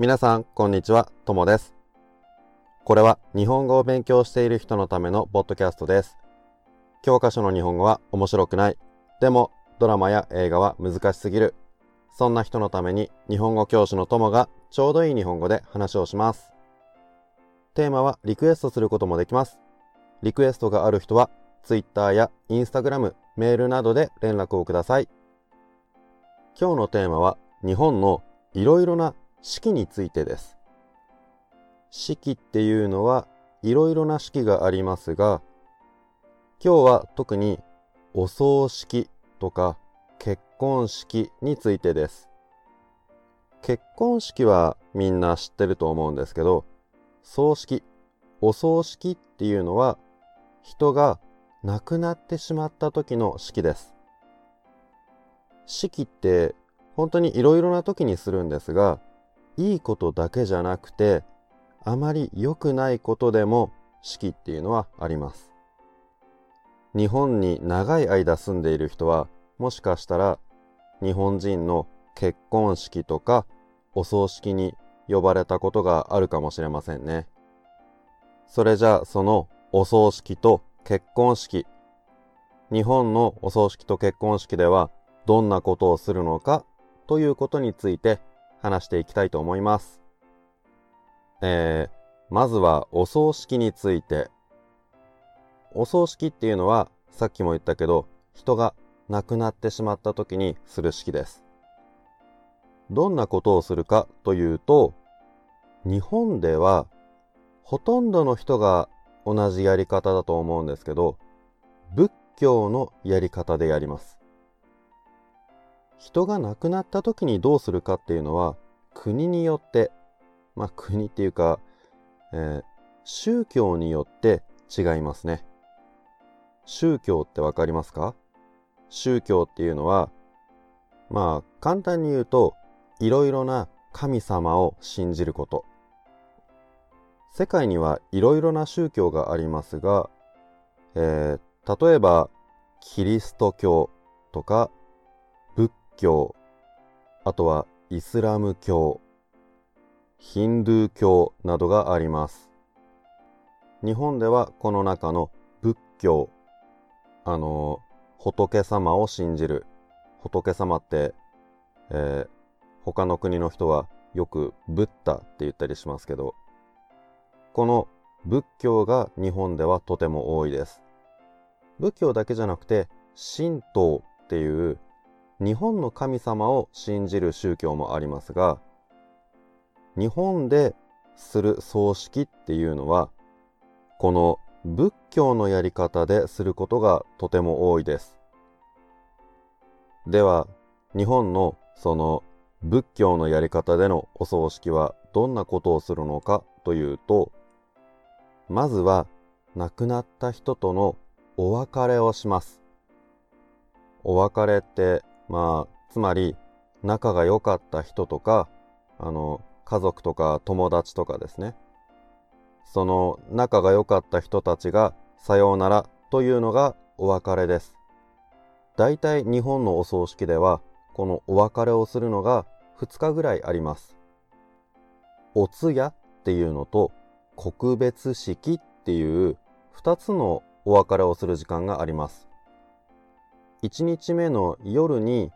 皆さん、こんにちは、ともです。これは日本語を勉強している人のためのポッドキャストです。教科書の日本語は面白くない。でも、ドラマや映画は難しすぎる。そんな人のために日本語教師のともがちょうどいい日本語で話をします。テーマはリクエストすることもできます。リクエストがある人は Twitter や Instagram、メールなどで連絡をください。今日のテーマは日本のいろいろな式についてです。式っていうのはいろいろな式がありますが、今日は特にお葬式とか結婚式についてです。結婚式はみんな知ってると思うんですけど、葬式、お葬式っていうのは人が亡くなってしまった時の式です。式って本当にいろいろな時にするんですが、いいことだけじゃなくて、あまり良くないことでも式っていうのはあります。日本に長い間住んでいる人は、もしかしたら日本人の結婚式とかお葬式に呼ばれたことがあるかもしれませんね。それじゃあそのお葬式と結婚式、日本のお葬式と結婚式ではどんなことをするのかということについて話していきたいと思います。えー、まずはお葬式について。お葬式っていうのはさっきも言ったけど人が亡くなってしまった時にする式です。どんなことをするかというと日本ではほとんどの人が同じやり方だと思うんですけど仏教のやり方でやります。人が亡くなった時にどうするかっていうのは国によって、まあ国っていうか、えー、宗教によって違いますね。宗教ってわかりますか？宗教っていうのは、まあ簡単に言うと、いろいろな神様を信じること。世界にはいろいろな宗教がありますが、えー、例えばキリスト教とか教、あとはイスラム教、ヒンドゥー教などがあります。日本ではこの中の仏教、あの、仏様を信じる。仏様って、えー、他の国の人はよくブッダって言ったりしますけど、この仏教が日本ではとても多いです。仏教だけじゃなくて、神道っていう日本の神様を信じる宗教もありますが、日本でする葬式っていうのは、この仏教のやり方ですることがとても多いです。では、日本のその仏教のやり方でのお葬式はどんなことをするのかというと、まずは亡くなった人とのお別れをします。お別れってまあ、つまり、仲が良かった人とか、あの、家族とか友達とかですね。その仲が良かった人たちがさようならというのがお別れです。大体日本のお葬式ではこのお別れをするのが2日ぐらいあります。お通夜っていうのと告別式っていう2つのお別れをする時間があります。1日目の夜に、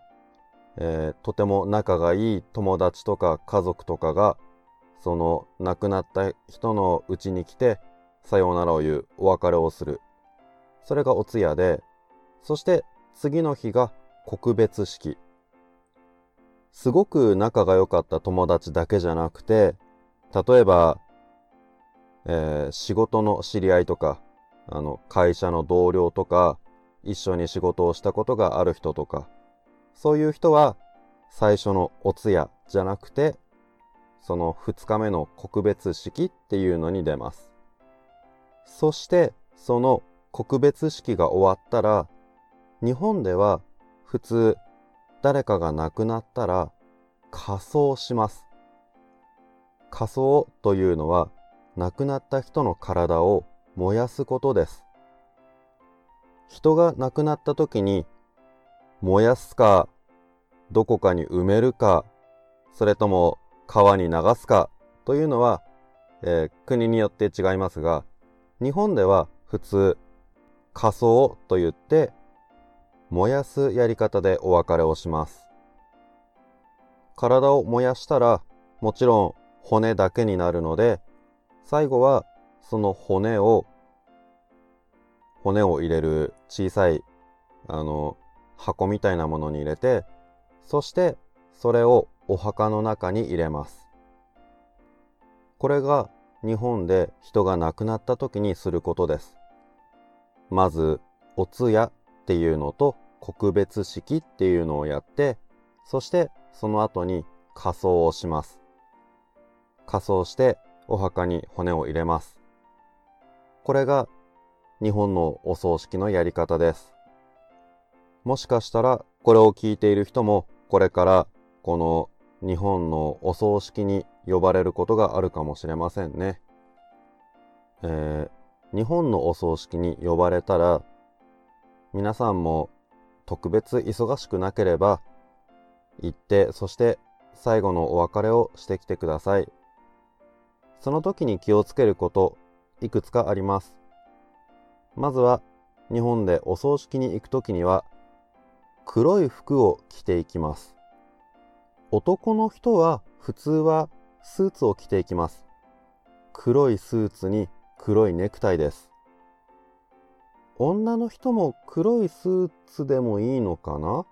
えー、とても仲がいい友達とか家族とかが、その亡くなった人のうちに来て、さようならを言う、お別れをする。それがお通夜で、そして次の日が告別式。すごく仲が良かった友達だけじゃなくて、例えば、えー、仕事の知り合いとか、あの、会社の同僚とか、一緒に仕事をしたことがある人とか、そういう人は最初のお通夜じゃなくて、その二日目の告別式っていうのに出ます。そして、その告別式が終わったら、日本では普通誰かが亡くなったら仮装します。仮装というのは亡くなった人の体を燃やすことです。人が亡くなった時に燃やすか、どこかに埋めるか、それとも川に流すかというのは、えー、国によって違いますが、日本では普通、仮装と言って、燃やすやり方でお別れをします。体を燃やしたら、もちろん骨だけになるので、最後はその骨を、骨を入れる小さい、あの、箱みたいなものに入れて、そしてそれをお墓の中に入れます。これが日本で人が亡くなった時にすることです。まず、お通夜っていうのと告別式っていうのをやって、そしてその後に仮装をします。仮装してお墓に骨を入れます。これが日本のお葬式のやり方です。もしかしたらこれを聞いている人もこれからこの日本のお葬式に呼ばれることがあるかもしれませんね。えー、日本のお葬式に呼ばれたら皆さんも特別忙しくなければ行ってそして最後のお別れをしてきてください。その時に気をつけることいくつかあります。まずは日本でお葬式に行く時には黒い服を着ていきます。男の人は普通はスーツを着ていきます。黒いスーツに黒いネクタイです。女の人も黒いスーツでもいいのかな？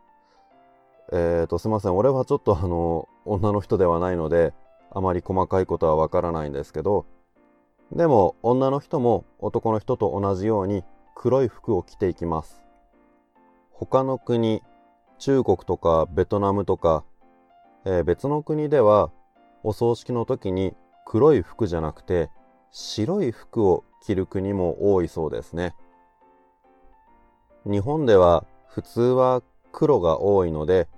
えーと、すいません。俺はちょっとあの、女の人ではないので、あまり細かいことはわからないんですけど、でも女の人も男の人と同じように黒い服を着ていきます。他の国、中国とかベトナムとか、えー、別の国ではお葬式の時に黒い服じゃなくて白い服を着る国も多いそうですね。日本では普通は黒が多いので、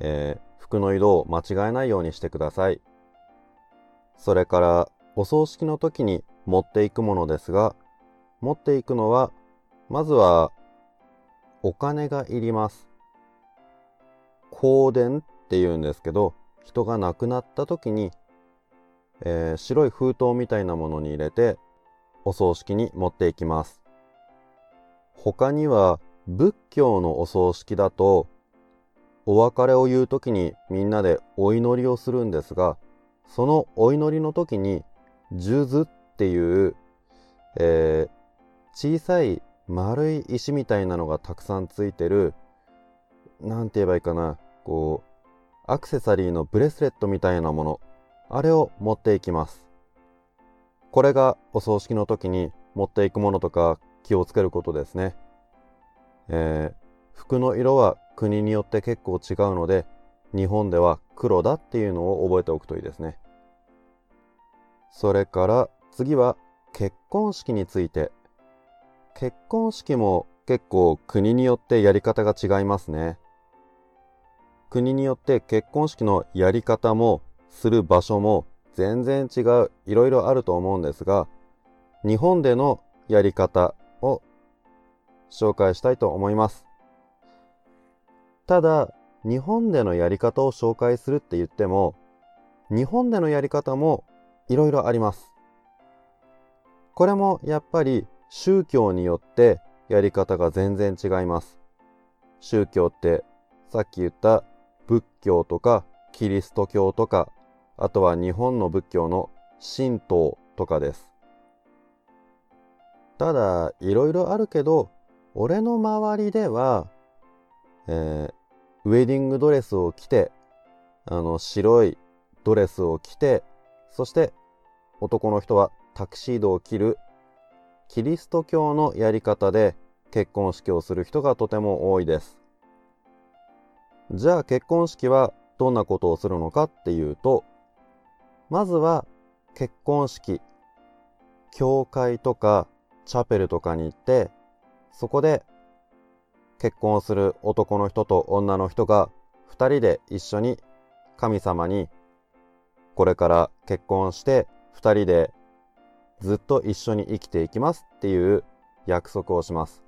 えー、服の色を間違えないようにしてください。それからお葬式の時に持っていくものですが、持っていくのは、まずはお金がいります。香典って言うんですけど、人が亡くなった時に、えー、白い封筒みたいなものに入れて、お葬式に持っていきます。他には仏教のお葬式だとお別れを言う時にみんなでお祈りをするんですがそのお祈りの時に数珠っていう、えー、小さい丸い石みたいなのがたくさんついてるなんて言えばいいかなこうアクセサリーのブレスレットみたいなものあれを持っていきますこれがお葬式の時に持っていくものとか気をつけることですね。えー、服の色は国によって結構違うので、日本では黒だっていうのを覚えておくといいですね。それから次は結婚式について。結婚式も結構国によってやり方が違いますね。国によって結婚式のやり方もする場所も全然違う、いろいろあると思うんですが、日本でのやり方を紹介したいと思います。ただ、日本でのやり方を紹介するって言っても、日本でのやり方もいろいろあります。これもやっぱり宗教によってやり方が全然違います。宗教ってさっき言った仏教とかキリスト教とか、あとは日本の仏教の神道とかです。ただ、いろいろあるけど、俺の周りでは、えー、ウェディングドレスを着て、あの、白いドレスを着て、そして男の人はタキシードを着る、キリスト教のやり方で結婚式をする人がとても多いです。じゃあ結婚式はどんなことをするのかっていうと、まずは結婚式、教会とかチャペルとかに行って、そこで結婚する男の人と女の人が二人で一緒に神様にこれから結婚して二人でずっと一緒に生きていきますっていう約束をします。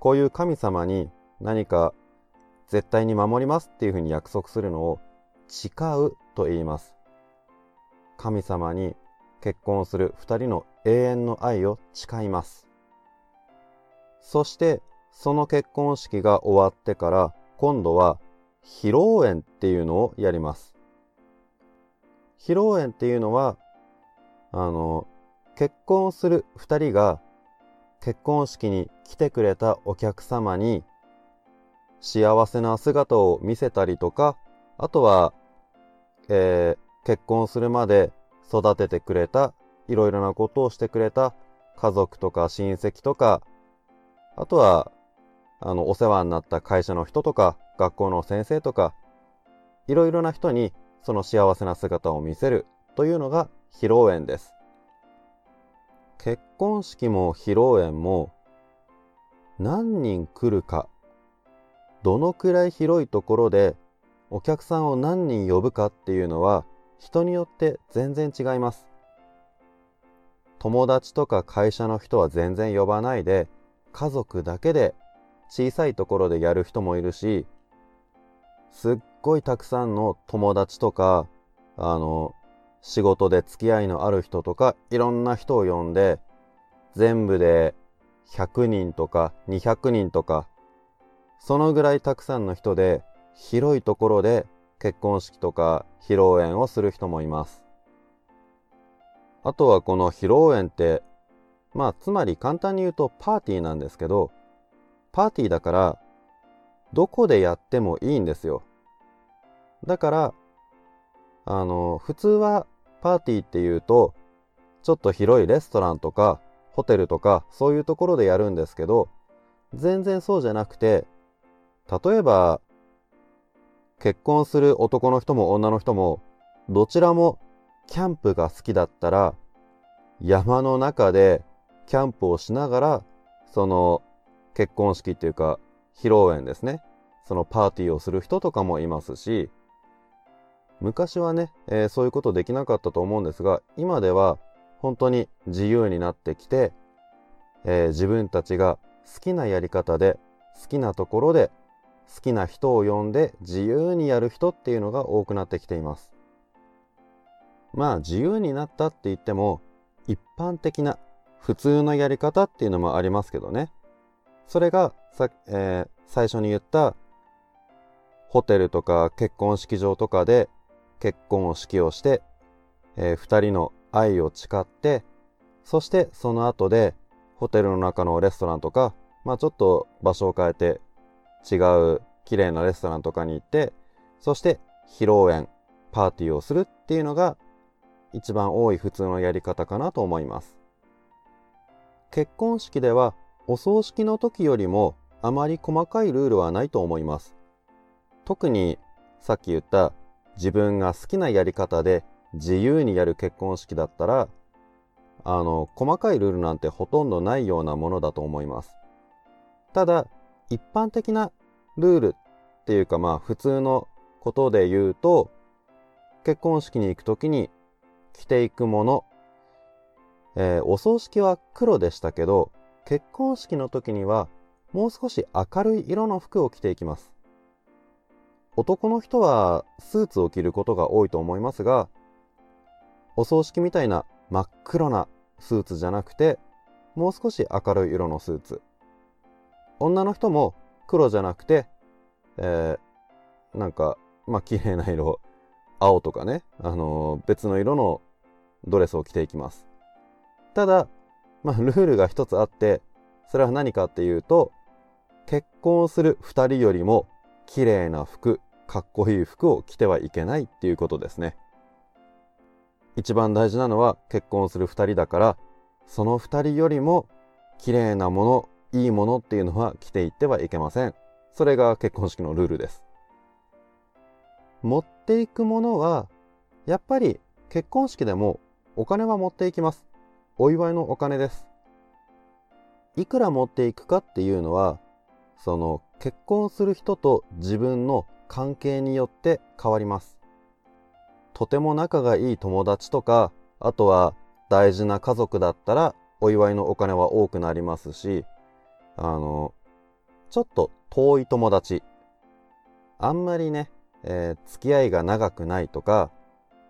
こういう神様に何か絶対に守りますっていうふうに約束するのを誓うと言います。神様に結婚する二人の永遠の愛を誓います。そしてその結婚式が終わってから今度は披露宴っていうのをやります。披露宴っていうのはあの結婚する二人が結婚式に来てくれたお客様に幸せな姿を見せたりとか、あとは、えー、結婚するまで育ててくれた、いろいろなことをしてくれた家族とか親戚とか、あとは、あの、お世話になった会社の人とか、学校の先生とか、いろいろな人にその幸せな姿を見せるというのが披露宴です。結婚式も披露宴も何人来るかどのくらい広いところでお客さんを何人呼ぶかっていうのは人によって全然違います。友達とか会社の人は全然呼ばないで家族だけで小さいところでやる人もいるしすっごいたくさんの友達とかあの仕事で付き合いのある人とかいろんな人を呼んで全部で100人とか200人とかそのぐらいたくさんの人で広いところで結婚式とか披露宴をする人もいます。あとはこの披露宴って、まあつまり簡単に言うとパーティーなんですけど、パーティーだからどこでやってもいいんですよ。だから、あの、普通はパーティーっていうと、ちょっと広いレストランとかホテルとかそういうところでやるんですけど、全然そうじゃなくて、例えば、結婚する男の人も女の人も、どちらもキャンプが好きだったら、山の中でキャンプをしながら、その結婚式っていうか、披露宴ですね。そのパーティーをする人とかもいますし、昔はね、えー、そういうことできなかったと思うんですが、今では本当に自由になってきて、えー、自分たちが好きなやり方で、好きなところで好きな人を呼んで自由にやる人っていうのが多くなってきています。まあ自由になったって言っても一般的な普通のやり方っていうのもありますけどね。それがさ、えー、最初に言ったホテルとか結婚式場とかで結婚式をして、えー、二人の愛を誓って、そしてその後でホテルの中のレストランとか、まあちょっと場所を変えて違う綺麗なレストランとかに行って、そして披露宴、パーティーをするっていうのが一番多い普通のやり方かなと思います。結婚式ではお葬式の時よりもあまり細かいルールはないと思います。特にさっき言った自分が好きなやり方で自由にやる結婚式だったら、あの、細かいルールなんてほとんどないようなものだと思います。ただ、一般的なルールっていうかまあ普通のことで言うと、結婚式に行くときに着ていくもの、えー、お葬式は黒でしたけど、結婚式の時にはもう少し明るい色の服を着ていきます。男の人はスーツを着ることが多いと思いますが、お葬式みたいな真っ黒なスーツじゃなくて、もう少し明るい色のスーツ。女の人も黒じゃなくて、えー、なんか、まあ、綺麗な色、青とかね、あのー、別の色のドレスを着ていきます。ただ、まあ、ルールが一つあって、それは何かっていうと、結婚する二人よりも綺麗な服、かっこいい服を着てはいけないっていうことですね。一番大事なのは結婚する二人だから、その二人よりも綺麗なもの、いいものっていうのは着ていってはいけません。それが結婚式のルールです。持っていくものは、やっぱり結婚式でもお金は持っていきます。お祝いのお金です。いくら持っていくかっていうのは、その結婚する人と自分の関係によって変わります。とても仲がいい友達とか、あとは大事な家族だったらお祝いのお金は多くなりますし、あの、ちょっと遠い友達、あんまりね、えー、付き合いが長くないとか、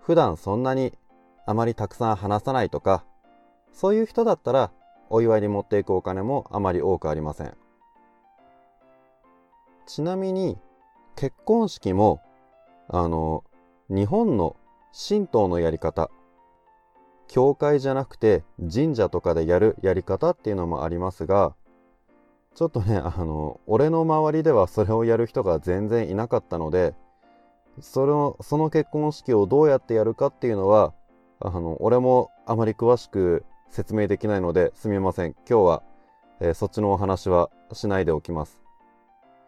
普段そんなにあまりたくさん話さないとか、そういう人だったらお祝いに持っていくお金もあまり多くありません。ちなみに結婚式もあの日本の神道のやり方教会じゃなくて神社とかでやるやり方っていうのもありますがちょっとねあの俺の周りではそれをやる人が全然いなかったのでそのその結婚式をどうやってやるかっていうのはあの俺もあまり詳しく説明できないのですみません。今日は、えー、そっちのお話はしないでおきます。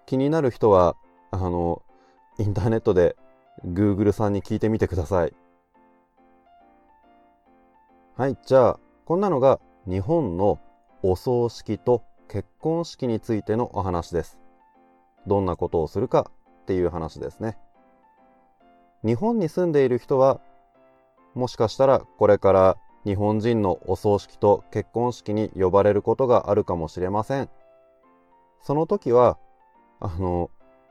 気になる人はあのインターネットで Google さんに聞いてみてください。はいじゃあこんなのが日本のお葬式と結婚式についてのお話です。どんなことをするかっていう話ですね。日本に住んでいる人はもしかしたらこれから日本人のお葬式と結婚式に呼ばれることがあるかもしれません。その時は、あの、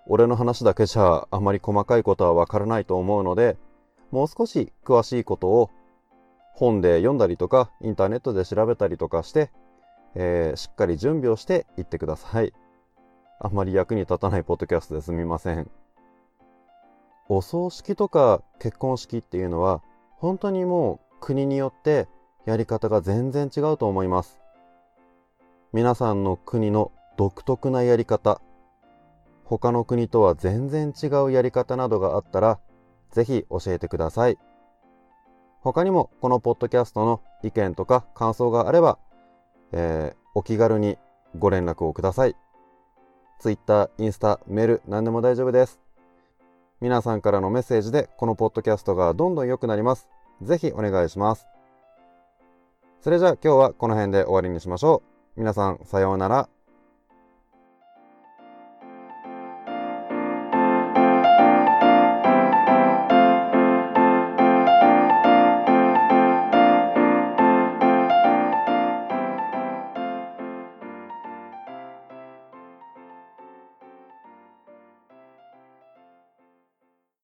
俺の話だけじゃあまり細かいことはわからないと思うので、もう少し詳しいことを本で読んだりとか、インターネットで調べたりとかして、えー、しっかり準備をしていってください。あんまり役に立たないポッドキャストですみません。お葬式とか結婚式っていうのは本当にもう国によってやり方が全然違うと思います。皆さんの国の独特なやり方、他の国とは全然違うやり方などがあったら、ぜひ教えてください。他にもこのポッドキャストの意見とか感想があれば、えー、お気軽にご連絡をください。Twitter、インスタ、メール、何でも大丈夫です。皆さんからのメッセージでこのポッドキャストがどんどん良くなります。ぜひお願いします。それじゃあ今日はこの辺で終わりにしましょう。皆さんさようなら。